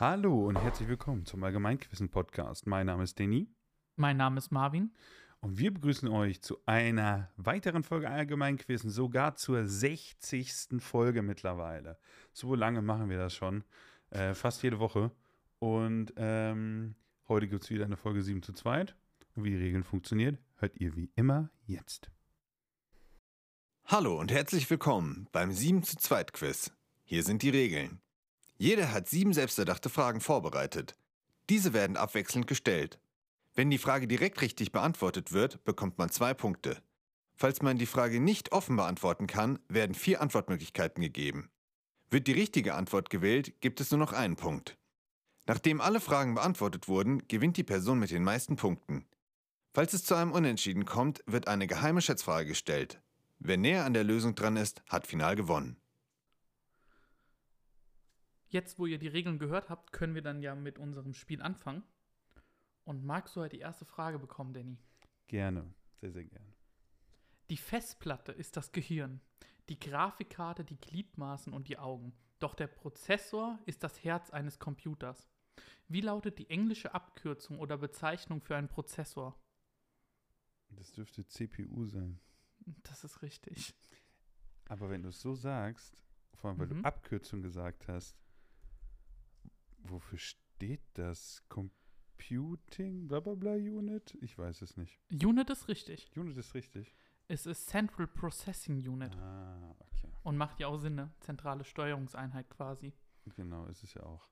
Hallo und herzlich willkommen zum Allgemeinquissen-Podcast. Mein Name ist Danny Mein Name ist Marvin. und wir begrüßen euch zu einer weiteren Folge Allgemeinquissen, sogar zur 60. Folge mittlerweile. So lange machen wir das schon, äh, fast jede Woche. Und ähm, heute gibt es wieder eine Folge 7 zu 2. Und wie die Regeln funktionieren, hört ihr wie immer jetzt. Hallo und herzlich willkommen beim 7 zu 2 Quiz. Hier sind die Regeln. Jeder hat sieben selbsterdachte Fragen vorbereitet. Diese werden abwechselnd gestellt. Wenn die Frage direkt richtig beantwortet wird, bekommt man zwei Punkte. Falls man die Frage nicht offen beantworten kann, werden vier Antwortmöglichkeiten gegeben. Wird die richtige Antwort gewählt, gibt es nur noch einen Punkt. Nachdem alle Fragen beantwortet wurden, gewinnt die Person mit den meisten Punkten. Falls es zu einem Unentschieden kommt, wird eine geheime Schätzfrage gestellt. Wer näher an der Lösung dran ist, hat final gewonnen. Jetzt, wo ihr die Regeln gehört habt, können wir dann ja mit unserem Spiel anfangen. Und magst du heute die erste Frage bekommen, Danny? Gerne, sehr, sehr gerne. Die Festplatte ist das Gehirn, die Grafikkarte die Gliedmaßen und die Augen. Doch der Prozessor ist das Herz eines Computers. Wie lautet die englische Abkürzung oder Bezeichnung für einen Prozessor? Das dürfte CPU sein. Das ist richtig. Aber wenn du es so sagst, vor allem weil Mhm. du Abkürzung gesagt hast, wofür steht das? Computing, bla bla bla Unit? Ich weiß es nicht. Unit ist richtig. Unit ist richtig. Es ist Central Processing Unit Ah, okay. und macht ja auch Sinn, ne? Zentrale Steuerungseinheit quasi. Genau, ist es ja auch.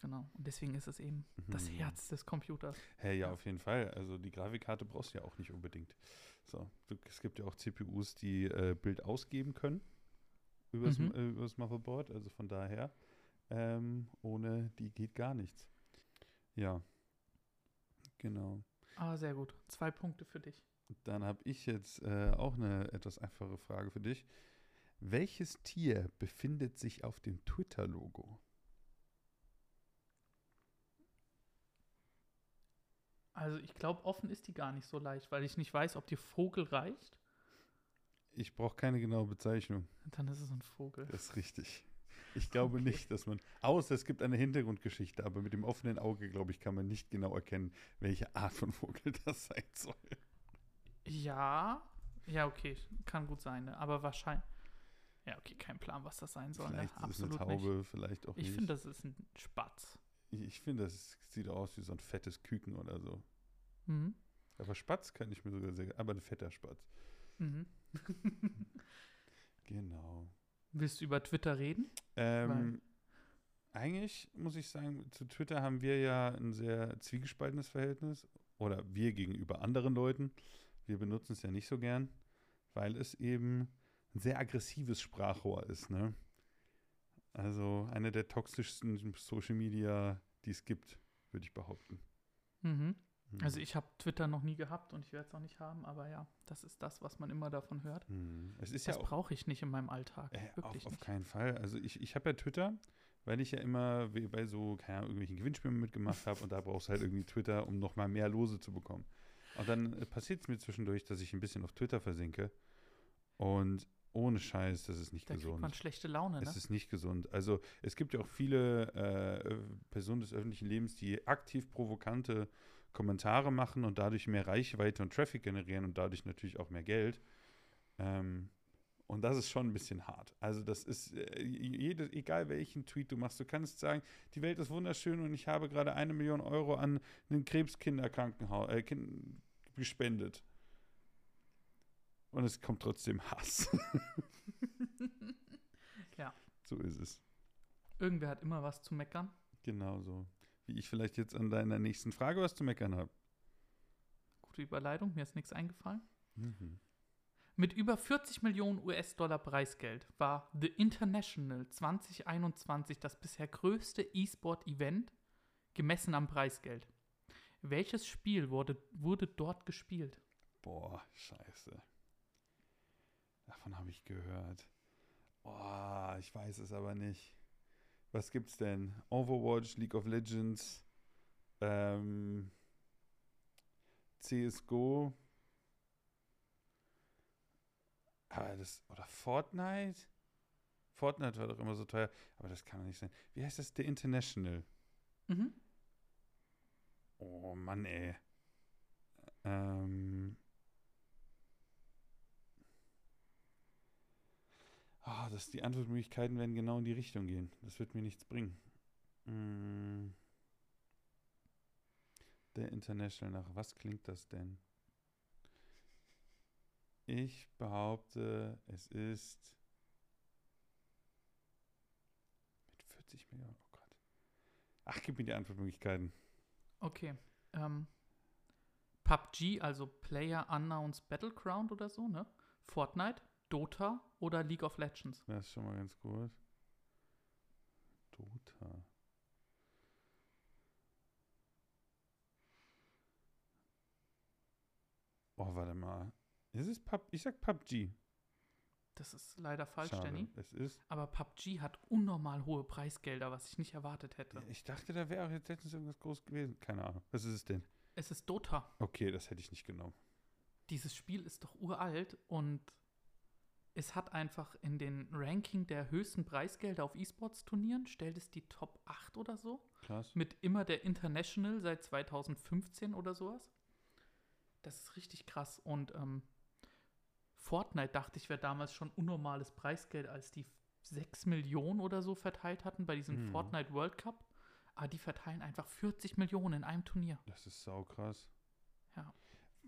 Genau. Und deswegen ist es eben das Mhm. Herz des Computers. Hey, ja, auf jeden Fall. Also die Grafikkarte brauchst du ja auch nicht unbedingt. So, es gibt ja auch CPUs, die äh, Bild ausgeben können übers, Mhm. äh, übers Motherboard. Also von daher, ähm, ohne die geht gar nichts. Ja, genau. Ah, sehr gut. Zwei Punkte für dich. Dann habe ich jetzt äh, auch eine etwas einfache Frage für dich. Welches Tier befindet sich auf dem Twitter-Logo? Also ich glaube, offen ist die gar nicht so leicht, weil ich nicht weiß, ob dir Vogel reicht. Ich brauche keine genaue Bezeichnung. Dann ist es ein Vogel. Das ist richtig. Ich glaube Okay. nicht, dass man, außer es gibt eine Hintergrundgeschichte, aber mit dem offenen Auge, glaube ich, kann man nicht genau erkennen, welche Art von Vogel das sein soll. Ja, ja, okay, kann gut sein, ne? aber wahrscheinlich. Ja, okay, kein Plan, was das sein soll. Vielleicht ne? ist es eine Taube, nicht. vielleicht auch Ich nicht. finde, das ist ein Spatz. ich ich finde, das sieht aus wie so ein fettes Küken oder so. Mhm. Aber Spatz kann ich mir sogar sehr, aber ein fetter Spatz. Mhm. Genau. Willst du über Twitter reden? Ähm, eigentlich muss ich sagen, zu Twitter haben wir ja ein sehr zwiegespaltenes Verhältnis. Oder wir gegenüber anderen Leuten. Wir benutzen es ja nicht so gern, weil es eben ein sehr aggressives Sprachrohr ist. Ne? Also eine der toxischsten Social Media, die es gibt, würde ich behaupten. Mhm. Hm. Also ich habe Twitter noch nie gehabt und ich werde es auch nicht haben, aber ja, das ist das, was man immer davon hört. Hm. Es ist Das ja brauche ich nicht in meinem Alltag. Äh, auf, auf keinen Fall. Also ich, ich habe ja Twitter, weil ich ja immer bei so, keine Ahnung, irgendwelchen Gewinnspielen mitgemacht habe und da brauchst du halt irgendwie Twitter, um nochmal mehr Lose zu bekommen. Und dann äh, passiert es mir zwischendurch, dass ich ein bisschen auf Twitter versinke und ohne Scheiß, das ist nicht Da kriegt gesund. man schlechte Laune, ne? Es ist nicht gesund. Also es gibt ja auch viele äh, Personen des öffentlichen Lebens, die aktiv provokante Kommentare machen und dadurch mehr Reichweite und Traffic generieren und dadurch natürlich auch mehr Geld. Ähm, und das ist schon ein bisschen hart. Also das ist, äh, jede, egal welchen Tweet du machst, du kannst sagen, die Welt ist wunderschön und ich habe gerade eine Million Euro an ein Krebskinderkrankenhaus äh, kind, gespendet. Und es kommt trotzdem Hass. Ja. So ist es. Irgendwer hat immer was zu meckern. Genauso. Wie ich vielleicht jetzt an deiner nächsten Frage was zu meckern habe. Gute Überleitung, mir ist nichts eingefallen. Mhm. Mit über 40 Millionen US-Dollar Preisgeld war The International 2021 das bisher größte E-Sport-Event, gemessen am Preisgeld. Welches Spiel wurde, wurde dort gespielt? Boah, scheiße. Davon habe ich gehört. Boah, ich weiß es aber nicht. Was gibt's denn? Overwatch, League of Legends, ähm, CSGO. Aber das, oder Fortnite? Fortnite war doch immer so teuer. Aber das kann doch nicht sein. Wie heißt das? The International. Mhm. Oh Mann, ey. Ähm. Ah, dass die Antwortmöglichkeiten werden genau in die Richtung gehen. Das wird mir nichts bringen. Mm. Der International, nach was klingt das denn? Ich behaupte, es ist mit 40 Millionen. Oh Gott. Ach, gib mir die Antwortmöglichkeiten. Okay. Ähm, PUBG, also Player Unknowns Battleground oder so, ne? Fortnite, Dota oder League of Legends? Das ist schon mal ganz gut. Dota. Oh, warte mal. Ist es Pub? Ich sag PUBG. Das ist leider falsch, Schade. Danny. Es ist. Aber PUBG hat unnormal hohe Preisgelder, was ich nicht erwartet hätte. Ich dachte, da wäre auch jetzt letztens irgendwas groß gewesen. Keine Ahnung. Was ist es denn? Es ist Dota. Okay, das hätte ich nicht genommen. Dieses Spiel ist doch uralt und es hat einfach in den Ranking der höchsten Preisgelder auf E-Sports-Turnieren, stellt es die Top 8 oder so. Krass. Mit immer der International seit 2015 oder sowas. Das ist richtig krass. Und ähm, Fortnite dachte ich wäre damals schon unnormales Preisgeld, als die 6 Millionen oder so verteilt hatten bei diesem Mhm. Fortnite World Cup. Aber die verteilen einfach 40 Millionen in einem Turnier. Das ist saukrass. Ja.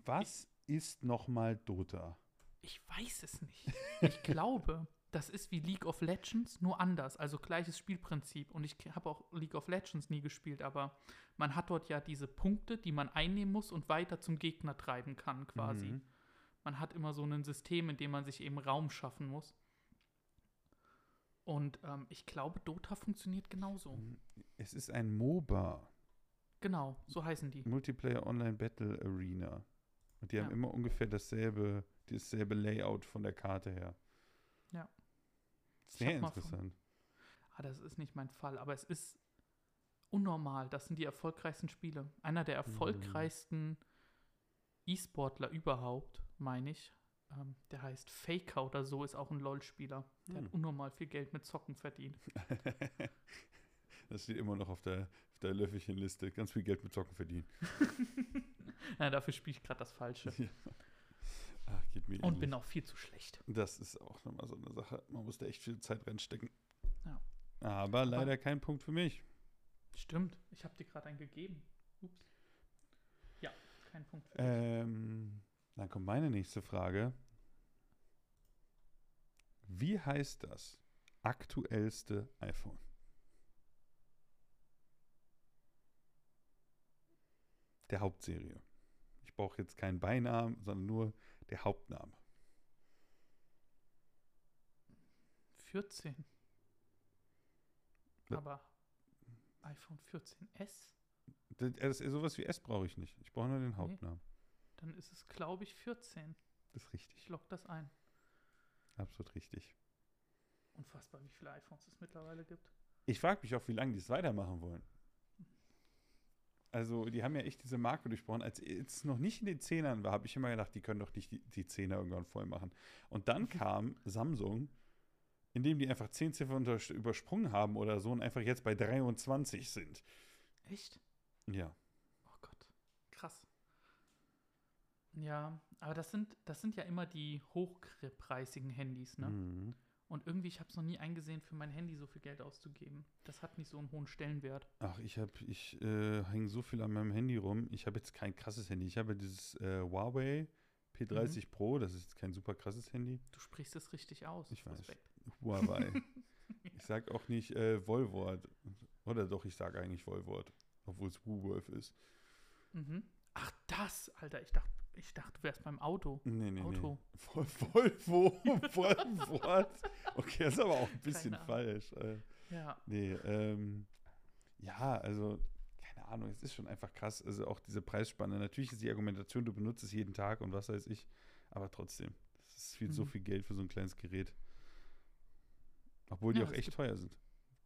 Was ist nochmal Dota? Ich weiß es nicht. Ich glaube, das ist wie League of Legends, nur anders. Also gleiches Spielprinzip. Und ich habe auch League of Legends nie gespielt, aber man hat dort ja diese Punkte, die man einnehmen muss und weiter zum Gegner treiben kann, quasi. Mhm. Man hat immer so ein System, in dem man sich eben Raum schaffen muss. Und ähm, ich glaube, Dota funktioniert genauso. Es ist ein MOBA. Genau, so heißen die. Multiplayer Online Battle Arena. Und die Ja. haben immer ungefähr dasselbe, dasselbe Layout von der Karte her. Ja. Sehr mal von- interessant. Ah, das ist nicht mein Fall, aber es ist unnormal. Das sind die erfolgreichsten Spiele. Einer der erfolgreichsten E-Sportler überhaupt, meine ich. Ähm, der heißt Faker oder so, ist auch ein LOL-Spieler. Der Hm. hat unnormal viel Geld mit Zocken verdient. das steht immer noch auf der, auf der Löffelchenliste. Ganz viel Geld mit Zocken verdienen. ja, dafür spiele ich gerade das Falsche. Ach, geht mir Und ähnlich. bin auch viel zu schlecht. Das ist auch nochmal so eine Sache. Man muss da echt viel Zeit reinstecken. Ja. Aber leider kein Punkt für mich. Stimmt, ich habe dir gerade einen gegeben. Ups. Ja, kein Punkt für dich. Ähm, dann kommt meine nächste Frage. Wie heißt das aktuellste iPhone? Der Hauptserie. Ich brauche jetzt keinen Beinamen, sondern nur der Hauptname. 14. Ja. Aber iPhone 14S, Das, das, sowas wie S brauche ich nicht. Ich brauche nur den Hauptnamen. dann ist es, glaube ich, 14. Das ist Ich richtig. log das ein. Absolut richtig. Unfassbar, wie viele iPhones es mittlerweile gibt. Ich frage mich auch, wie lange die es weitermachen wollen. Also, die haben ja echt diese Marke durchbrochen. Als es noch nicht in den Zehnern war, habe ich immer gedacht, die können doch nicht die, die Zehner irgendwann voll machen. Und dann kam Samsung, indem die einfach 10 Ziffern übersprungen haben oder so und einfach jetzt bei 23 sind. Echt? Ja. Oh Gott. Krass. Ja, aber das sind, das sind ja immer die hochpreisigen Handys, ne? Mhm. Und irgendwie, ich habe es noch nie eingesehen, für mein Handy so viel Geld auszugeben. Das hat nicht so einen hohen Stellenwert. Ach, ich habe, ich äh, hänge so viel an meinem Handy rum. Ich habe jetzt kein krasses Handy. Ich habe dieses äh, Huawei P30 Mhm. Pro. Das ist jetzt kein super krasses Handy. Du sprichst es richtig aus. Ich weiß. Respekt. Huawei. Ich sag auch nicht äh, Wollwort. Oder doch, ich sage eigentlich Wollwort. Obwohl es Woolworth ist. Mhm. Ach, das, Alter. Ich dachte, ich dachte, du wärst beim Auto. Nee, nee, Auto. nee. Vol Volvo. Wollwort. Okay, das ist aber auch ein bisschen falsch. Äh, Ja. nee, ähm, ja, also, keine Ahnung, es ist schon einfach krass. Also auch diese Preisspanne. Natürlich ist die Argumentation, du benutzt es jeden Tag und was weiß ich. Aber trotzdem, das ist viel, so Mhm. viel Geld für so ein kleines Gerät. Obwohl die Ja, auch echt gibt- teuer sind.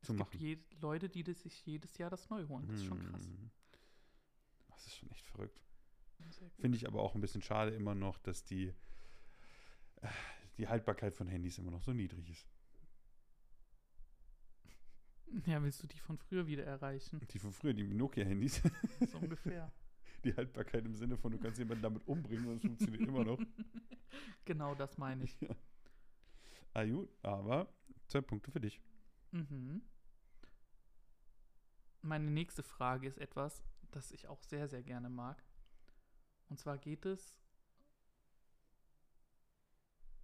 Es Zu gibt machen. je, Leute, die sich jedes Jahr das neu holen. Das ist schon krass. Mhm. Das ist schon echt verrückt. Finde ich aber auch ein bisschen schade immer noch, dass die, die Haltbarkeit von Handys immer noch so niedrig ist. Ja, willst du die von früher wieder erreichen? Die von früher, die Nokia-Handys, So ungefähr. die Haltbarkeit im Sinne von, du kannst jemanden damit umbringen und es funktioniert immer noch. Genau das meine ich. Ah, gut, aber zwei Punkte für dich. Mhm. Meine nächste Frage ist etwas, das ich auch sehr, sehr gerne mag. Und zwar geht es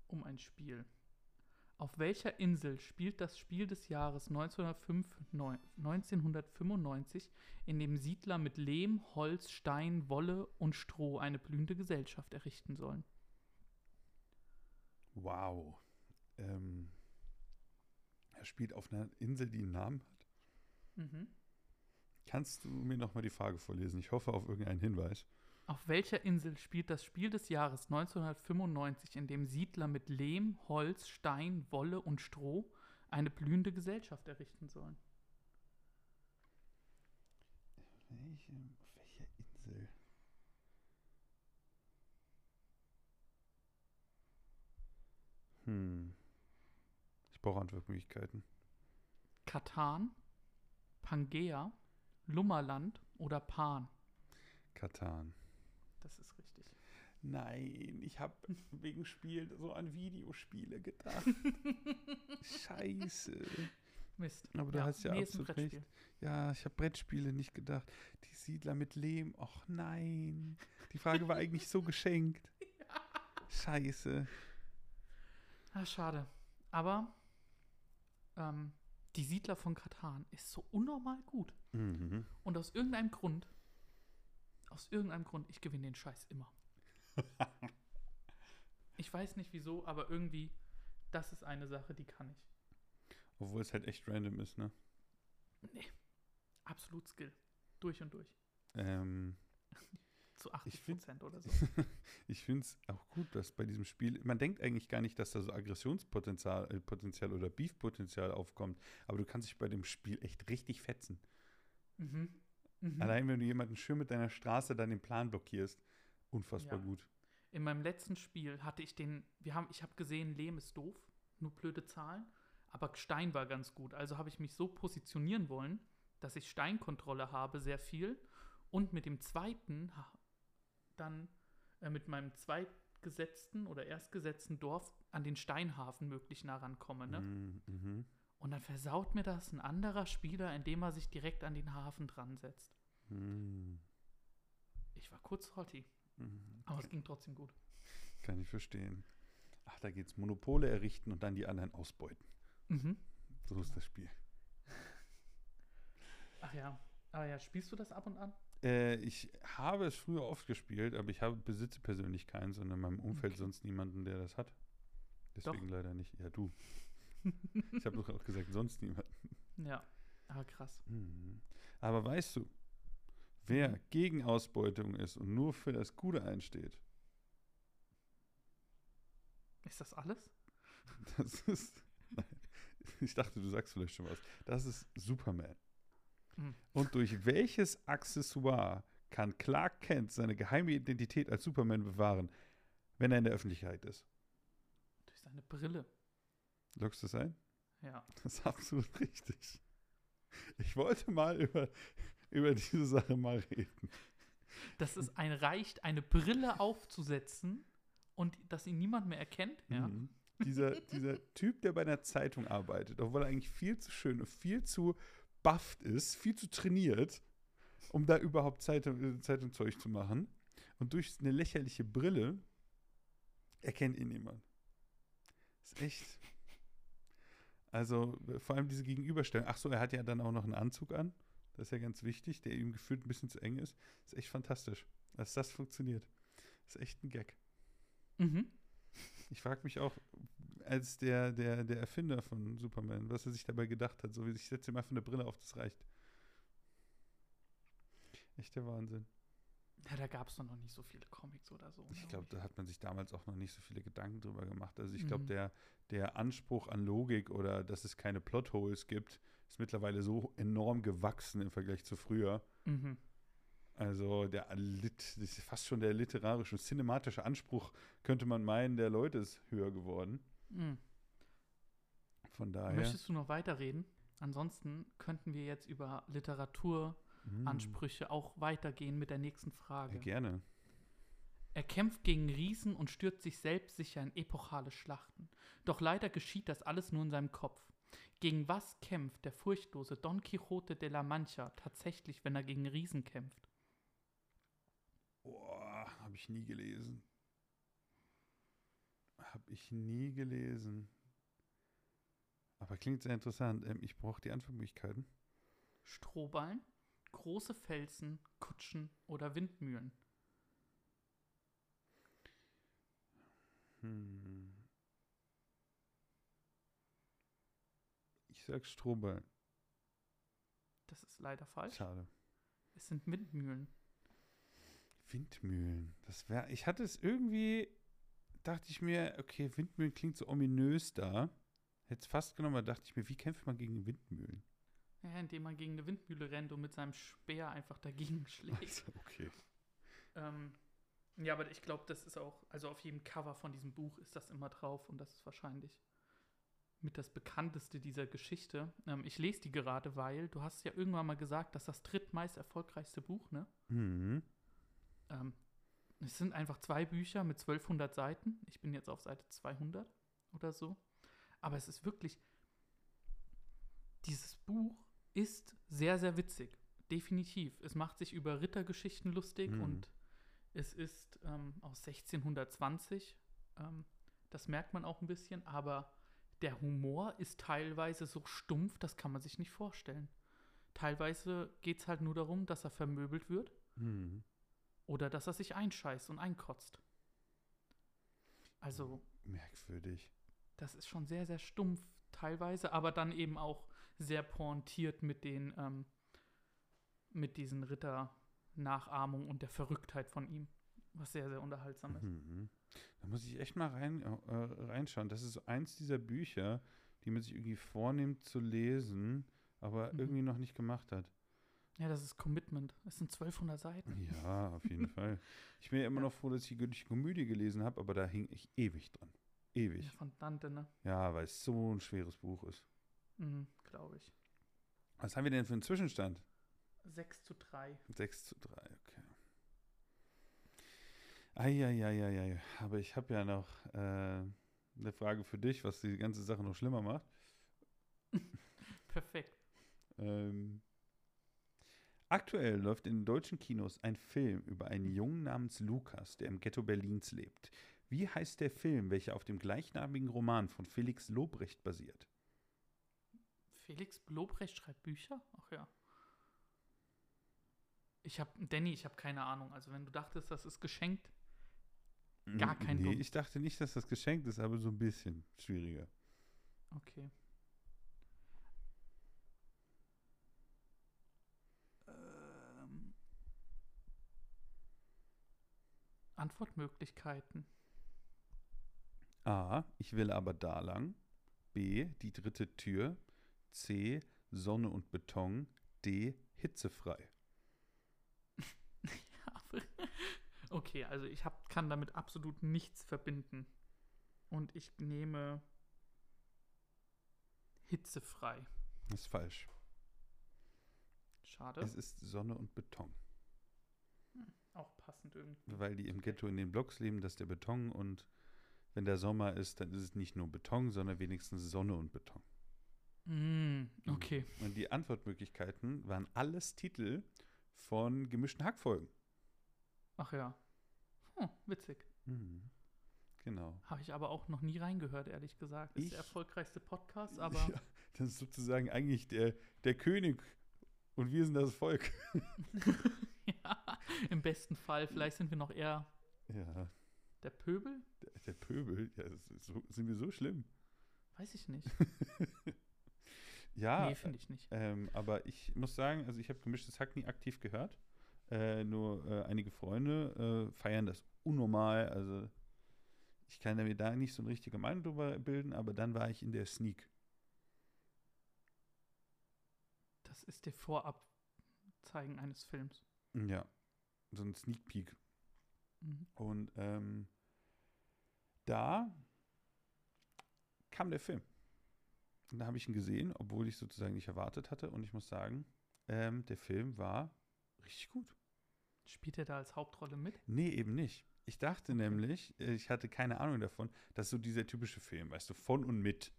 um ein Spiel. Auf welcher Insel spielt das Spiel des Jahres 1905, neun- 1995, in dem Siedler mit Lehm, Holz, Stein, Wolle und Stroh eine blühende Gesellschaft errichten sollen? Wow. Ähm, er spielt auf einer Insel, die einen Namen hat. Mhm. Kannst du mir nochmal die Frage vorlesen? Ich hoffe auf irgendeinen Hinweis. Auf welcher Insel spielt das Spiel des Jahres 1995, in dem Siedler mit Lehm, Holz, Stein, Wolle und Stroh eine blühende Gesellschaft errichten sollen? Welche, auf welcher Insel? Hm. Ich brauche Antwortmöglichkeiten. Katan, Pangea, Lummerland oder Pan? Katan. Das ist richtig. Nein, ich habe wegen Spiel so an Videospiele gedacht. Scheiße. Mist. Aber du hast ja nee, ist ein absolut recht. Ja, ich habe Brettspiele nicht gedacht. Die Siedler mit Lehm. Och nein. Die Frage war eigentlich so geschenkt. Scheiße. Ah, schade. Aber ähm, die Siedler von Katan ist so unnormal gut. Mhm. Und aus irgendeinem Grund, aus irgendeinem Grund, ich gewinne den Scheiß immer. ich weiß nicht wieso, aber irgendwie, das ist eine Sache, die kann ich. Obwohl es halt echt random ist, ne? Absolut Skill. Durch und durch. Ähm, Zu 80 Ich find- Prozent oder so. ich finde es auch gut, dass bei diesem Spiel, man denkt eigentlich gar nicht, dass da so Aggressionspotenzial äh, Potenzial oder Beefpotenzial aufkommt, aber du kannst dich bei dem Spiel echt richtig fetzen. Mhm. Mhm. Allein wenn du jemanden schön mit deiner Straße dann den Plan blockierst, unfassbar Ja. gut. In meinem letzten Spiel hatte ich den, wir haben, ich habe gesehen, Lehm ist doof, nur blöde Zahlen, aber Stein war ganz gut. Also habe ich mich so positionieren wollen, dass ich Steinkontrolle habe, sehr viel. Und mit dem zweiten dann äh, mit meinem zweitgesetzten oder erstgesetzten Dorf an den Steinhafen möglich nah rankomme. Ne? Mhm, mhm, Und dann versaut mir das ein anderer Spieler, indem er sich direkt an den Hafen dran setzt. mhm, Ich war kurz hotty, mhm. aber es ging trotzdem gut. Kann ich verstehen. Ach, da geht's Monopole errichten und dann die anderen ausbeuten. Mhm. So ist das Spiel. Ach ja. Aber ja, spielst du das ab und an? Äh, ich habe es früher oft gespielt, aber ich habe, besitze persönlich keins und in meinem Umfeld Okay. sonst niemanden, der das hat. Deswegen leider nicht. Ja, du. Ich habe doch auch gesagt, sonst niemand. Ja. Aber krass. Mhm. Aber weißt du, wer Mhm. gegen Ausbeutung ist und nur für das Gute einsteht, Ist das alles? das ist. Nein, ich dachte, du sagst vielleicht schon was. Das ist Superman. Mhm. Und durch welches Accessoire kann Clark Kent seine geheime Identität als Superman bewahren, wenn er in der Öffentlichkeit ist? Durch seine Brille. Loggst du das ein? Ja. Das ist absolut richtig. Ich wollte mal über, über diese Sache mal reden. Dass es ein reicht, eine Brille aufzusetzen und dass ihn niemand mehr erkennt. Ja. Mhm. Dieser, dieser Typ, der bei einer Zeitung arbeitet, obwohl er eigentlich viel zu schön und viel zu bufft ist, viel zu trainiert, um da überhaupt Zeitung, äh, Zeitungszeug zu machen. Und durch eine lächerliche Brille erkennt ihn niemand. ist echt. Also äh, vor allem diese Gegenüberstellung. Ach so, er hat ja dann auch noch einen Anzug an. Das ist ja ganz wichtig, der ihm gefühlt ein bisschen zu eng ist. Ist echt fantastisch, dass das funktioniert. Ist echt ein Gag. Mhm. Ich frage mich auch, als der, der, der Erfinder von Superman, was er sich dabei gedacht hat. So wie ich setze ihm einfach eine Brille auf, das reicht. Echt der Wahnsinn. Ja, da gab es noch nicht so viele Comics oder so. Ich glaub glaube, da hat man sich damals auch noch nicht so viele Gedanken drüber gemacht. Also ich glaube, Mhm. der, der Anspruch an Logik oder dass es keine Plotholes gibt, ist mittlerweile so enorm gewachsen im Vergleich zu früher. Mhm. Also der das ist fast schon der literarische und cinematische Anspruch, könnte man meinen, der Leute ist höher geworden. Mhm. Von daher. Möchtest du noch weiterreden? ansonsten könnten wir jetzt über Literaturansprüche Hm. auch weitergehen mit der nächsten Frage. Ja, gerne. Er kämpft gegen Riesen und stürzt sich selbstsicher in epochale Schlachten. Doch leider geschieht das alles nur in seinem Kopf. Gegen was kämpft der furchtlose Don Quixote de la Mancha tatsächlich, wenn er gegen Riesen kämpft? Boah, habe ich nie gelesen. Habe ich nie gelesen. Aber klingt sehr interessant. Ähm, ich brauche die Antwortmöglichkeiten. Strohballen, große Felsen, Kutschen oder Windmühlen? Hm. Ich sag Strohball. Das ist leider falsch. Schade. Es sind Windmühlen. Windmühlen. Das wäre. Ich hatte es irgendwie. Dachte ich mir, okay, Windmühlen klingt so ominös da. Hätte es fast genommen, aber dachte ich mir, wie kämpft man gegen Windmühlen? Ja, indem man gegen eine Windmühle rennt und mit seinem Speer einfach dagegen schlägt. Also, okay. ähm, ja, aber ich glaube, das ist auch, also auf jedem Cover von diesem Buch ist das immer drauf und das ist wahrscheinlich mit das bekannteste dieser Geschichte. Ähm, ich lese die gerade, weil du hast ja irgendwann mal gesagt, dass das drittmeist erfolgreichste Buch, ne? Mhm. Ähm, es sind einfach zwei Bücher mit 1200 Seiten. Ich bin jetzt auf Seite 200 oder so. Aber es ist wirklich, dieses Buch ist sehr, sehr witzig. Definitiv. Es macht sich über Rittergeschichten lustig Mhm. und es ist ähm, aus 1620. Ähm, das merkt man auch ein bisschen, aber der Humor ist teilweise so stumpf, das kann man sich nicht vorstellen. Teilweise geht es halt nur darum, dass er vermöbelt wird Mhm. oder dass er sich einscheißt und einkotzt. Also, Merkwürdig. das ist schon sehr, sehr stumpf teilweise, aber dann eben auch sehr pointiert mit den, ähm, mit diesen Ritter-Nachahmungen und der Verrücktheit von ihm. Was sehr, sehr unterhaltsam ist. Mhm. Da muss ich echt mal rein, äh, reinschauen. Das ist so eins dieser Bücher, die man sich irgendwie vornimmt zu lesen, aber Mhm. irgendwie noch nicht gemacht hat. Ja, das ist Commitment. Es sind 1200 Seiten. Ja, auf jeden Fall. Ich bin ja immer Ja. noch froh, dass ich die göttliche Komödie gelesen habe, aber da hing ich ewig dran. Ja, Ewig. von Dante, ne? Ja, weil es so ein schweres Buch ist. Mhm, Glaube ich. Was haben wir denn für einen Zwischenstand? 6 zu 3. 6 zu 3, okay. Eieieiei. Aber ich habe ja noch äh, eine Frage für dich, was die ganze Sache noch schlimmer macht. Perfekt. Ähm, aktuell läuft in den deutschen Kinos ein Film über einen Jungen namens Lukas, der im Ghetto Berlins lebt. Wie heißt der Film, welcher auf dem gleichnamigen Roman von Felix Lobrecht basiert? Felix Lobrecht schreibt Bücher? Ach ja. Ich habe, Danny, ich habe keine Ahnung. Also, wenn du dachtest, das ist geschenkt, Gar kein Nee, Dumm. ich dachte nicht, dass das geschenkt ist, aber so ein bisschen schwieriger. Okay. Ähm. Antwortmöglichkeiten. A. Ich will aber da lang. B. Die dritte Tür. C. Sonne und Beton. D. Hitzefrei. Okay, also ich hab, kann damit absolut nichts verbinden. Und ich nehme hitzefrei. Das ist falsch. Schade. Es ist Sonne und Beton. Auch passend irgendwie. Weil die im Ghetto in den Blocks leben, das ist der Beton und wenn der Sommer ist, dann ist es nicht nur Beton, sondern wenigstens Sonne und Beton. Mm, okay. Und die Antwortmöglichkeiten waren alles Titel von gemischten Hackfolgen. Ach ja. Hm, witzig. Mhm. Genau. Habe ich aber auch noch nie reingehört, ehrlich gesagt. Ist Ich- der erfolgreichste Podcast, aber Ja, das ist sozusagen eigentlich der, der König und wir sind das Volk. ja, im besten Fall. Vielleicht sind wir noch eher Ja, der Pöbel? der, der Pöbel, ja, so, sind wir so schlimm. Weiß ich nicht. Ja, nee, finde ich nicht. ähm, aber ich muss sagen, also ich habe gemischtes Hack nie aktiv gehört. Äh, nur äh, einige Freunde äh, feiern das unnormal. Also ich kann mir da nicht so eine richtige Meinung drüber bilden, aber dann war ich in der Sneak. Das ist der Vorabzeigen eines Films. Ja, so ein Sneak Peek. Mhm. Und ähm, da kam der Film. Und da habe ich ihn gesehen, obwohl ich sozusagen nicht erwartet hatte. Und ich muss sagen, ähm, der Film war richtig gut. Spielt er da als Hauptrolle mit? Nee, eben nicht. Ich dachte nämlich, äh, ich hatte keine Ahnung davon, dass so dieser typische Film, weißt du, von und mit.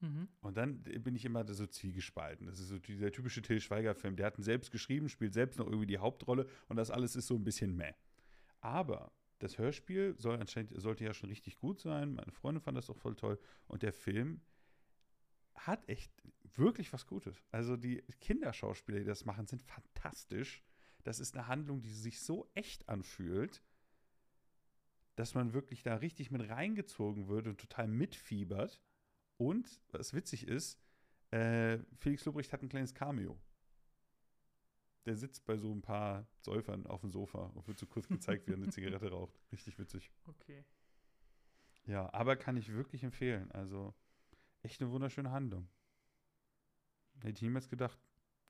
Mhm. Und dann bin ich immer so zwiegespalten. Das ist so dieser typische Till Schweiger-Film. Der hat ihn selbst geschrieben, spielt selbst noch irgendwie die Hauptrolle und das alles ist so ein bisschen meh. Aber das Hörspiel soll anscheinend, sollte ja schon richtig gut sein. Meine Freundin fand das auch voll toll. Und der Film hat echt wirklich was Gutes. Also die Kinderschauspieler, die das machen, sind fantastisch. Das ist eine Handlung, die sich so echt anfühlt, dass man wirklich da richtig mit reingezogen wird und total mitfiebert. Und was witzig ist, äh, Felix Lobrecht hat ein kleines Cameo. Der sitzt bei so ein paar Säufern auf dem Sofa und wird so kurz gezeigt, wie er eine Zigarette raucht. Richtig witzig. Okay. Ja, aber kann ich wirklich empfehlen. Also echt eine wunderschöne Handlung. Hätte ich niemals gedacht,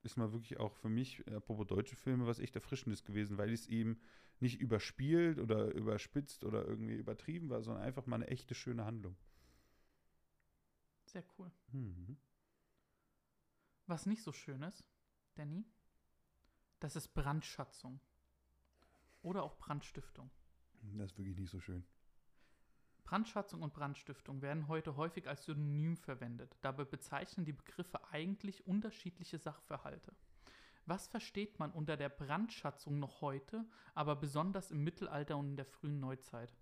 ist mal wirklich auch für mich, apropos deutsche Filme, was echt Erfrischendes gewesen, weil es eben nicht überspielt oder überspitzt oder irgendwie übertrieben war, sondern einfach mal eine echte schöne Handlung. Sehr cool. Mhm. Was nicht so schön ist, Danny, das ist Brandschatzung. Oder auch Brandstiftung. Das ist wirklich nicht so schön. Brandschatzung und Brandstiftung werden heute häufig als Synonym verwendet. Dabei bezeichnen die Begriffe eigentlich unterschiedliche Sachverhalte. Was versteht man unter der Brandschatzung noch heute, aber besonders im Mittelalter und in der frühen Neuzeit?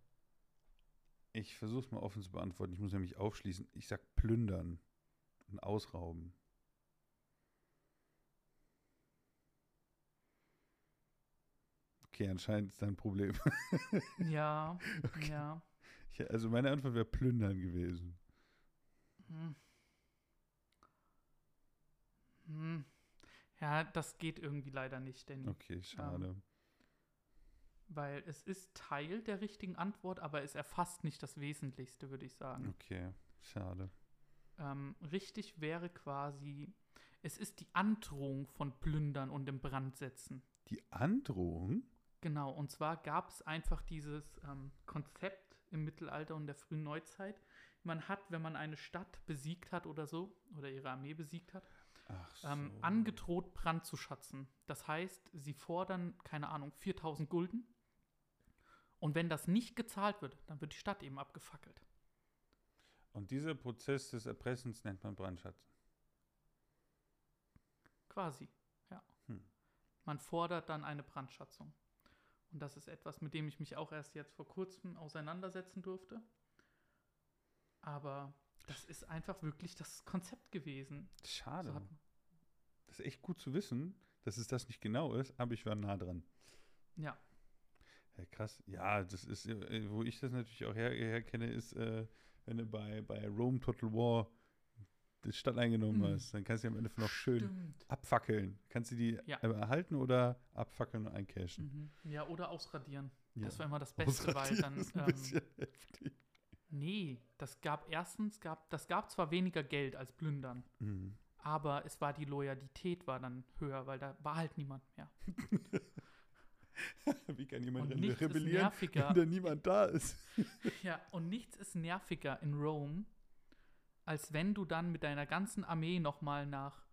Ich versuche es mal offen zu beantworten. Ich muss nämlich aufschließen. Ich sag plündern und ausrauben. Okay, anscheinend ist da ein Problem. Ja, Okay. ja. Ich, also meine Antwort wäre plündern gewesen. Hm. Hm. Ja, das geht irgendwie leider nicht, Danny. Okay, schade. Weil es ist Teil der richtigen Antwort, aber es erfasst nicht das Wesentlichste, würde ich sagen. Okay, schade. Ähm, richtig wäre quasi, es ist die Androhung von Plündern und im Brand setzen. Die Androhung? Genau, und zwar gab es einfach dieses ähm, Konzept im Mittelalter und der frühen Neuzeit. Man hat, wenn man eine Stadt besiegt hat oder so, oder ihre Armee besiegt hat, so. ähm, angedroht, Brand zu schatzen. Das heißt, sie fordern, keine Ahnung, 4000 Gulden. Und wenn das nicht gezahlt wird, dann wird die Stadt eben abgefackelt. Und dieser Prozess des Erpressens nennt man Brandschatzen. Quasi, ja. Hm. Man fordert dann eine Brandschatzung. Und das ist etwas, mit dem ich mich auch erst jetzt vor kurzem auseinandersetzen durfte. Aber das ist einfach wirklich das Konzept gewesen. Schade. So das ist echt gut zu wissen, dass es das nicht genau ist, aber ich war nah dran. ja, Ja, krass. Ja, das ist, äh, wo ich das natürlich auch her, herkenne, ist, äh, wenn du bei, bei Rome Total War die Stadt eingenommen Mhm. hast, dann kannst du die am Ende noch schön stimmt. abfackeln. Kannst du die Ja. äh, erhalten oder abfackeln und eincashen? Mhm. Ja, oder ausradieren. Ja. Das war immer das Beste, weil dann. ist ein Ähm, bisschen heftig. nee, das gab erstens, gab, das gab zwar weniger Geld als Plündern, Mhm. aber es war die Loyalität war dann höher, weil da war halt niemand mehr. Wie kann jemand rebellieren, nerviger. wenn da niemand da ist? Ja, und nichts ist nerviger in Rome, als wenn du dann mit deiner ganzen Armee nochmal nach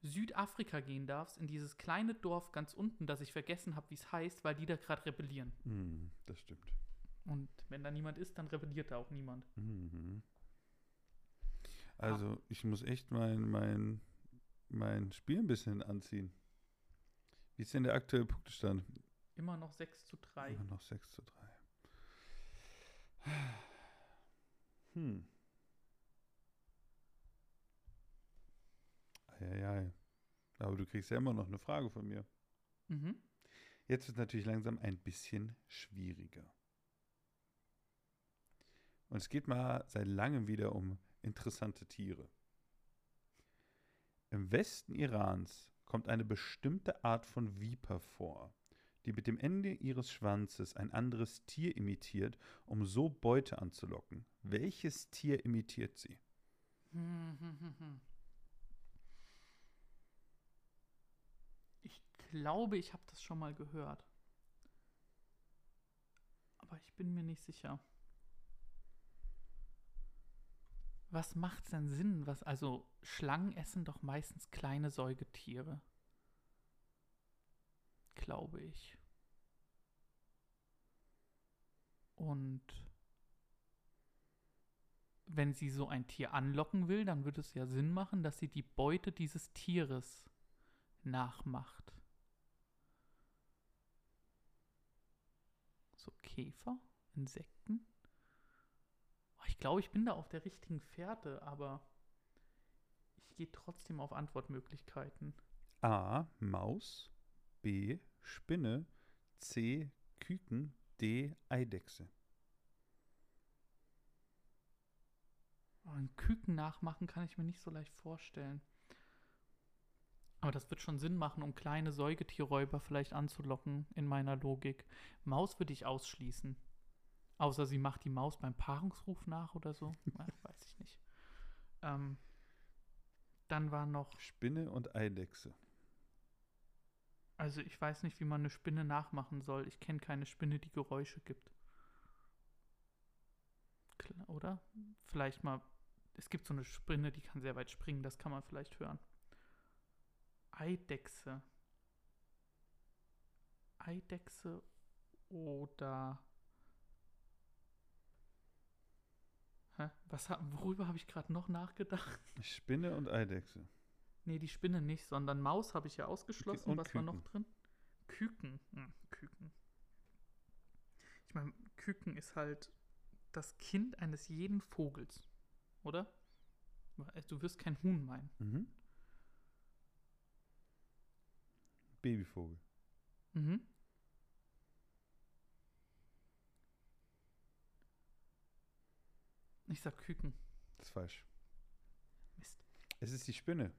Südafrika gehen darfst, in dieses kleine Dorf ganz unten, das ich vergessen habe, wie es heißt, weil die da gerade rebellieren. Mhm, das stimmt. Und wenn da niemand ist, dann rebelliert da auch niemand. Mhm. Also, ich muss echt mein, mein, mein Spiel ein bisschen anziehen. Wie ist denn der aktuelle Punktestand? Immer noch 6 zu 3. Immer noch 6 zu 3. Hm. Eieiei. Aber du kriegst ja immer noch eine Frage von mir. Mhm. Jetzt wird es natürlich langsam ein bisschen schwieriger. Und es geht mal seit langem wieder um interessante Tiere. Im Westen Irans kommt eine bestimmte Art von Viper vor, die mit dem Ende ihres Schwanzes ein anderes Tier imitiert, um so Beute anzulocken. Welches Tier imitiert sie? Hm, hm, hm, hm. Ich glaube, ich habe das schon mal gehört. Aber ich bin mir nicht sicher. Was macht denn Sinn? Was, also, Schlangen essen doch meistens kleine Säugetiere. Glaube ich. Und wenn sie so ein Tier anlocken will, dann würde es ja Sinn machen, dass sie die Beute dieses Tieres nachmacht. So Käfer, Insekten. Oh, Ich glaube, ich bin da auf der richtigen Fährte, aber ich gehe trotzdem auf Antwortmöglichkeiten. A. Maus. B. Spinne. C. Küken. D. Eidechse. Oh, Ein Küken nachmachen kann ich mir nicht so leicht vorstellen. Aber das wird schon Sinn machen, um kleine Säugetierräuber vielleicht anzulocken, in meiner Logik. Maus würde ich ausschließen. Außer sie macht die Maus beim Paarungsruf nach oder so. Ja, weiß ich nicht. Ähm, dann war noch, Spinne und Eidechse. also ich weiß nicht, wie man eine Spinne nachmachen soll. Ich kenne keine Spinne, die Geräusche gibt. Oder? Vielleicht mal, es gibt so eine Spinne, die kann sehr weit springen, das kann man vielleicht hören. Eidechse. Eidechse oder. Hä? Was, worüber habe ich gerade noch nachgedacht? Spinne und Eidechse. Nee, die Spinne nicht, sondern Maus habe ich ja ausgeschlossen. Und Was war noch Küken. drin? Küken. Hm, Küken. Ich meine, Küken ist halt das Kind eines jeden Vogels, oder? Also, Du wirst kein Huhn meinen. Mhm. Babyvogel. Mhm. Ich sag Küken. Das ist falsch. Mist. Es ist die Spinne.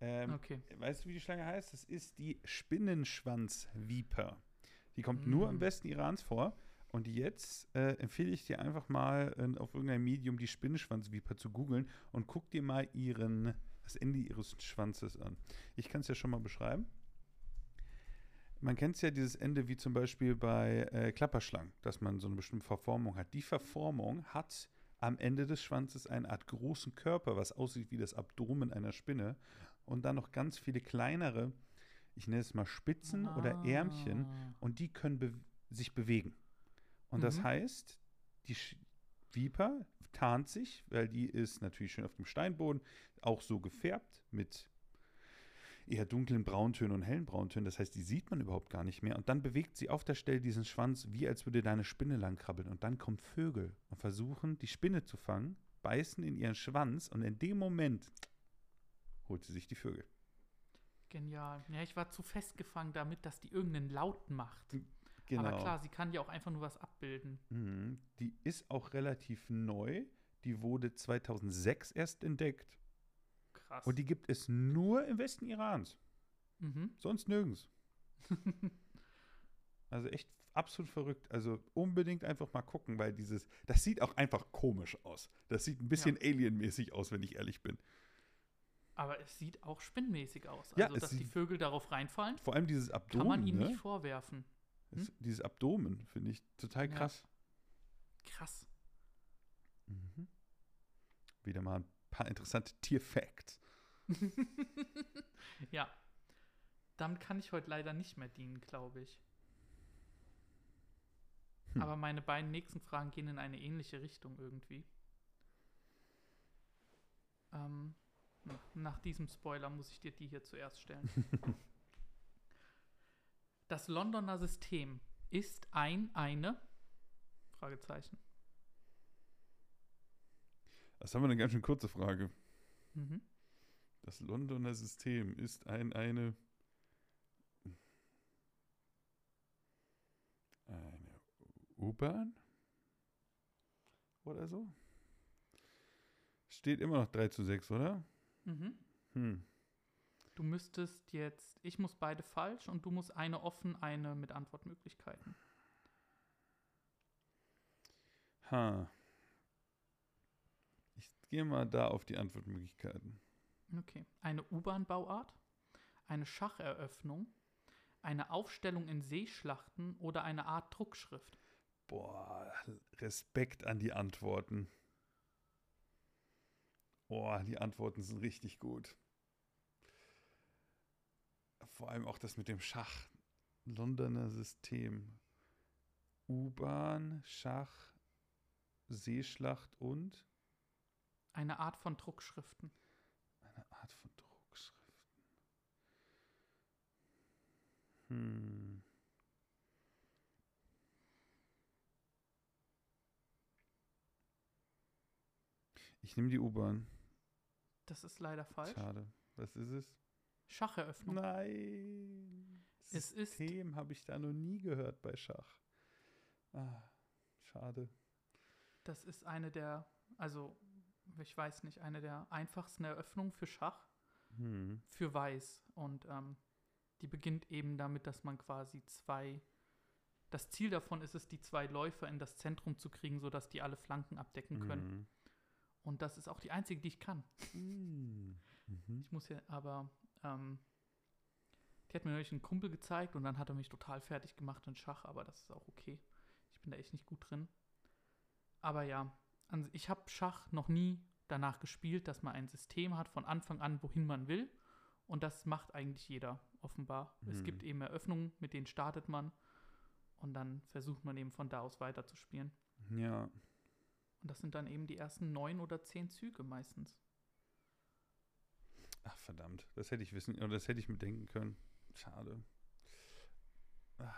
Ähm, Okay. Weißt du, wie die Schlange heißt? Das ist die Spinnenschwanzviper. Die kommt nur im. Westen Irans vor. Und jetzt äh, empfehle ich dir einfach mal äh, auf irgendeinem Medium die Spinnenschwanzviper zu googeln und guck dir mal ihren, das Ende ihres Schwanzes an. Ich kann es ja schon mal beschreiben. Man kennt ja dieses Ende wie zum Beispiel bei äh, Klapperschlangen, dass man so eine bestimmte Verformung hat. Die Verformung hat am Ende des Schwanzes eine Art großen Körper, was aussieht wie das Abdomen einer Spinne. Und dann noch ganz viele kleinere, ich nenne es mal Spitzen oder Ärmchen. Ah. Und die können be sich bewegen. Und das Mhm. heißt, die Sch Viper tarnt sich, weil die ist natürlich schön auf dem Steinboden, auch so gefärbt mit eher dunklen Brauntönen und hellen Brauntönen. Das heißt, die sieht man überhaupt gar nicht mehr. Und dann bewegt sie auf der Stelle diesen Schwanz, wie als würde da eine Spinne langkrabbeln. Und dann kommen Vögel und versuchen, die Spinne zu fangen, beißen in ihren Schwanz und in dem Moment holt sie sich die Vögel. Genial. Ja, ich war zu festgefangen damit, dass die irgendeinen Laut macht. Genau. Aber klar, sie kann ja auch einfach nur was abbilden. Mhm. Die ist auch relativ neu. Die wurde 2006 erst entdeckt. Krass. Und die gibt es nur im Westen Irans. mhm. Sonst nirgends. also echt absolut verrückt. Also unbedingt einfach mal gucken, weil dieses, das sieht auch einfach komisch aus. Das sieht ein bisschen alienmäßig aus, wenn ich ehrlich bin. Aber es sieht auch spinnmäßig aus. Ja, Also, dass die Vögel darauf reinfallen, Vor allem dieses Abdomen. kann man ihnen ne? nicht vorwerfen. Es- Dieses Abdomen finde ich total Ja. krass. Krass. Mhm. Wieder mal ein paar interessante Tierfacts. ja. Damit kann ich heute leider nicht mehr dienen, glaube ich. Hm. Aber meine beiden nächsten Fragen gehen in eine ähnliche Richtung irgendwie. Ähm, na, nach diesem Spoiler muss ich dir die hier zuerst stellen. das Londoner System ist ein, eine Fragezeichen. Das haben wir eine ganz schön kurze Frage. Mhm. Das Londoner System ist ein, eine. Eine U-Bahn? Oder so? Steht immer noch 3 zu 6, oder? Mhm. Hm. Du müsstest jetzt, ich muss beide falsch und du musst eine offen, eine mit Antwortmöglichkeiten. Ha. Gehe mal da auf die Antwortmöglichkeiten. Okay. Eine U-Bahn-Bauart, eine Schacheröffnung, eine Aufstellung in Seeschlachten oder eine Art Druckschrift. Boah, Respekt an die Antworten. Oh, die Antworten sind richtig gut. Vor allem auch das mit dem Schach. Londoner System. U-Bahn, Schach, Seeschlacht und Eine Art von Druckschriften. eine Art von Druckschriften. Hm. Ich nehme die U-Bahn. Das ist leider falsch. Schade. Was ist es? Schacheröffnung. Nein. Es System habe ich da noch nie gehört bei Schach. Ah, schade. Das ist eine der, also ich weiß nicht, eine der einfachsten Eröffnungen für Schach, Hm. für Weiß. Und ähm, die beginnt eben damit, dass man quasi zwei, das Ziel davon ist es, die zwei Läufer in das Zentrum zu kriegen, sodass die alle Flanken abdecken können. Mhm. Und das ist auch die einzige, die ich kann. Mhm. Mhm. Ich muss ja, aber ähm, die hat mir neulich einen Kumpel gezeigt und dann hat er mich total fertig gemacht in Schach, aber das ist auch okay. Ich bin da echt nicht gut drin. Aber ja, ich habe Schach noch nie danach gespielt, dass man ein System hat von Anfang an, wohin man will. Und das macht eigentlich jeder, offenbar. Es Mhm. gibt eben Eröffnungen, mit denen startet man und dann versucht man eben von da aus weiterzuspielen. Ja. Und das sind dann eben die ersten neun oder zehn Züge meistens. Ach, verdammt. Das hätte ich wissen, oder das hätte ich mir denken können. Schade. Ah.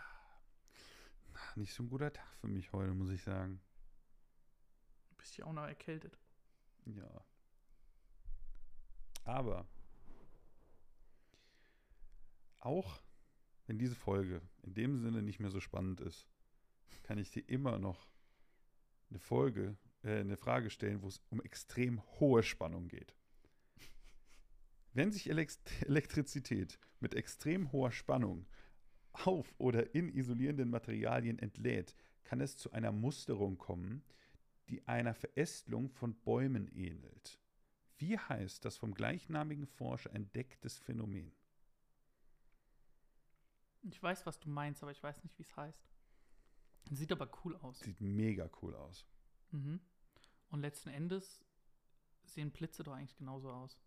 Nicht so ein guter Tag für mich heute, muss ich sagen. Bist ja auch noch erkältet. Ja. Aber auch wenn diese Folge in dem Sinne nicht mehr so spannend ist, kann ich dir immer noch eine Folge, äh, eine Frage stellen, wo es um extrem hohe Spannung geht. Wenn sich Elekt Elektrizität mit extrem hoher Spannung auf oder in isolierenden Materialien entlädt, kann es zu einer Musterung kommen, die einer Verästelung von Bäumen ähnelt. Wie heißt das vom gleichnamigen Forscher entdecktes Phänomen? Ich weiß, was du meinst, aber ich weiß nicht, wie es heißt. Sieht aber cool aus. Sieht mega cool aus. Mhm. Und letzten Endes sehen Blitze doch eigentlich genauso aus.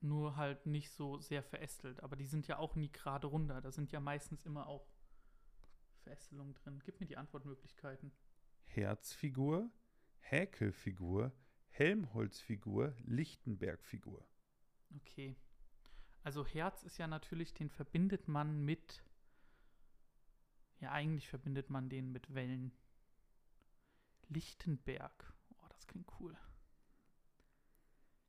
Nur halt nicht so sehr verästelt. Aber die sind ja auch nie gerade runter. Da sind ja meistens immer auch Verästelungen drin. Gib mir die Antwortmöglichkeiten. Herzfigur, Häkelfigur, Helmholtzfigur, Lichtenbergfigur. Okay. Also Herz ist ja natürlich, den verbindet man mit. Ja, eigentlich verbindet man den mit Wellen. Lichtenberg. Oh, das klingt cool.